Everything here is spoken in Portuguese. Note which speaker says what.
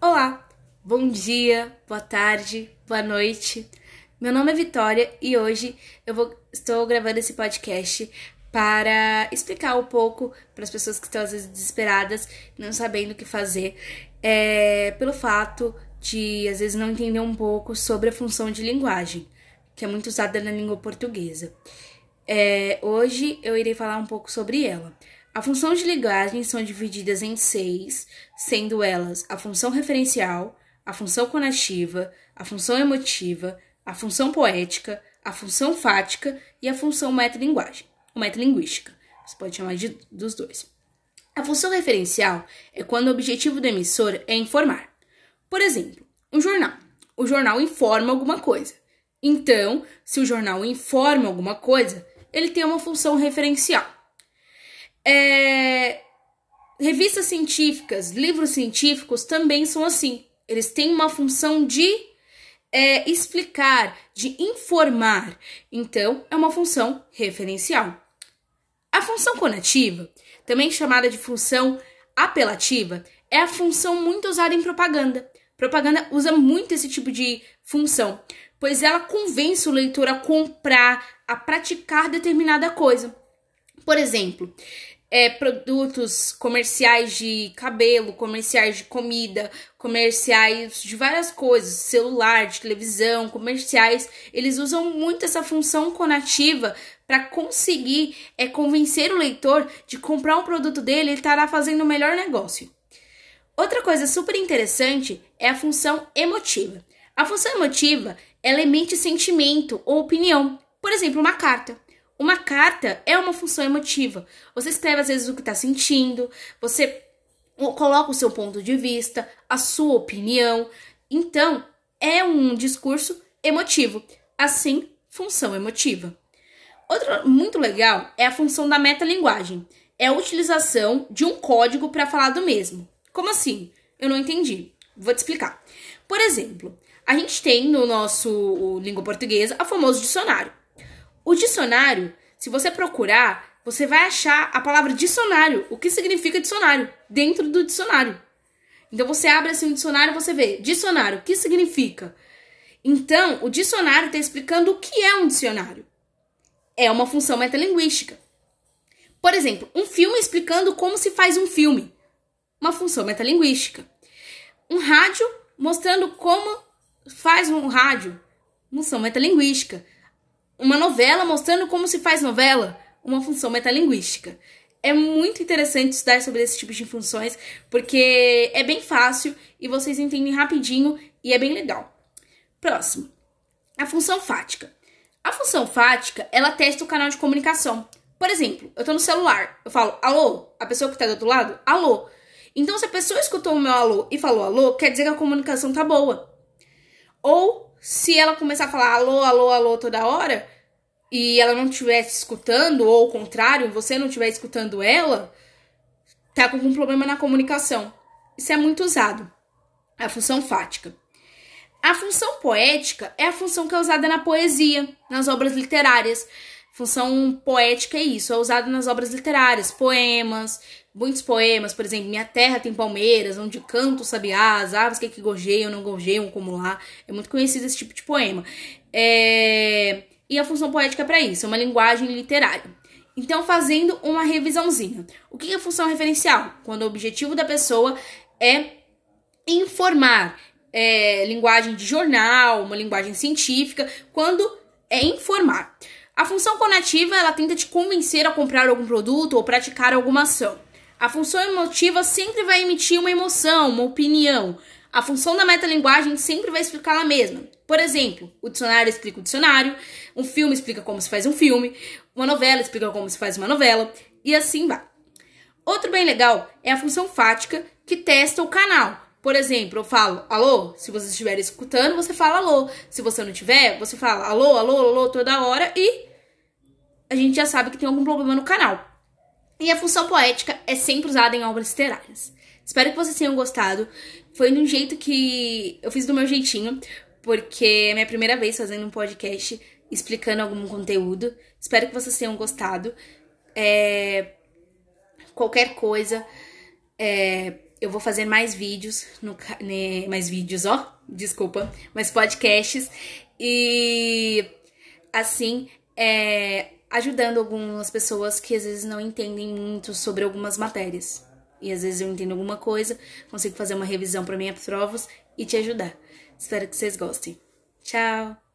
Speaker 1: Olá, bom dia, boa tarde, boa noite. Meu nome é Vitória e hoje eu vou, estou gravando esse podcast para explicar um pouco para as pessoas que estão às vezes desesperadas, não sabendo o que fazer, é, pelo fato de às vezes não entender um pouco sobre a função de linguagem, que é muito usada na língua portuguesa. É, hoje eu irei falar um pouco sobre ela. A função de linguagem são divididas em seis, sendo elas a função referencial, a função conativa, a função emotiva, a função poética, a função fática e a função metalinguagem, ou metalinguística. Você pode chamar de, dos dois. A função referencial é quando o objetivo do emissor é informar. Por exemplo, um jornal. O jornal informa alguma coisa. Então, se o jornal informa alguma coisa, ele tem uma função referencial. É... Revistas científicas, livros científicos também são assim. Eles têm uma função de é, explicar, de informar. Então, é uma função referencial. A função conativa, também chamada de função apelativa, é a função muito usada em propaganda. Propaganda usa muito esse tipo de função, pois ela convence o leitor a comprar, a praticar determinada coisa. Por exemplo, é, produtos comerciais de cabelo, comerciais de comida, comerciais de várias coisas, celular, de televisão, comerciais, eles usam muito essa função conativa para conseguir é, convencer o leitor de comprar um produto dele e estará fazendo o melhor negócio. Outra coisa super interessante é a função emotiva. A função emotiva ela emite sentimento ou opinião, por exemplo, uma carta. Uma carta é uma função emotiva. Você escreve às vezes o que está sentindo, você coloca o seu ponto de vista, a sua opinião. Então, é um discurso emotivo. Assim, função emotiva. Outra muito legal é a função da metalinguagem. É a utilização de um código para falar do mesmo. Como assim? Eu não entendi. Vou te explicar. Por exemplo, a gente tem no nosso língua portuguesa a famoso dicionário. O dicionário, se você procurar, você vai achar a palavra dicionário, o que significa dicionário, dentro do dicionário. Então você abre assim o dicionário, você vê dicionário, o que significa? Então, o dicionário está explicando o que é um dicionário. É uma função metalinguística. Por exemplo, um filme explicando como se faz um filme. Uma função metalinguística. Um rádio mostrando como faz um rádio. Função metalinguística uma novela mostrando como se faz novela, uma função metalinguística. É muito interessante estudar sobre esse tipo de funções, porque é bem fácil e vocês entendem rapidinho e é bem legal. Próximo. A função fática. A função fática, ela testa o canal de comunicação. Por exemplo, eu tô no celular, eu falo alô, a pessoa que tá do outro lado, alô. Então, se a pessoa escutou o meu alô e falou alô, quer dizer que a comunicação tá boa. Ou se ela começar a falar alô, alô, alô toda hora e ela não estivesse escutando, ou ao contrário, você não estiver escutando ela, tá com algum problema na comunicação. Isso é muito usado. A função fática. A função poética é a função que é usada na poesia, nas obras literárias. Função poética é isso, é usada nas obras literárias, poemas, muitos poemas, por exemplo, Minha Terra tem palmeiras, onde canto sabiás, aves que, que gorjeiam, não gorjeiam, como lá. É muito conhecido esse tipo de poema. É... E a função poética é para isso, é uma linguagem literária. Então, fazendo uma revisãozinha. O que é função referencial? Quando o objetivo da pessoa é informar, é, linguagem de jornal, uma linguagem científica, quando é informar. A função conativa, ela tenta te convencer a comprar algum produto ou praticar alguma ação. A função emotiva sempre vai emitir uma emoção, uma opinião. A função da metalinguagem sempre vai explicar a mesma. Por exemplo, o dicionário explica o dicionário, um filme explica como se faz um filme, uma novela explica como se faz uma novela, e assim vai. Outro bem legal é a função fática, que testa o canal. Por exemplo, eu falo alô, se você estiver escutando, você fala alô. Se você não tiver, você fala alô, alô, alô toda hora e a gente já sabe que tem algum problema no canal. E a função poética é sempre usada em obras literárias. Espero que vocês tenham gostado. Foi de um jeito que eu fiz do meu jeitinho, porque é minha primeira vez fazendo um podcast explicando algum conteúdo. Espero que vocês tenham gostado. É... Qualquer coisa, é... eu vou fazer mais vídeos, no, mais vídeos, ó, desculpa, mais podcasts e assim, é, ajudando algumas pessoas que às vezes não entendem muito sobre algumas matérias. E às vezes eu entendo alguma coisa, consigo fazer uma revisão para minhas provas e te ajudar. Espero que vocês gostem. Tchau!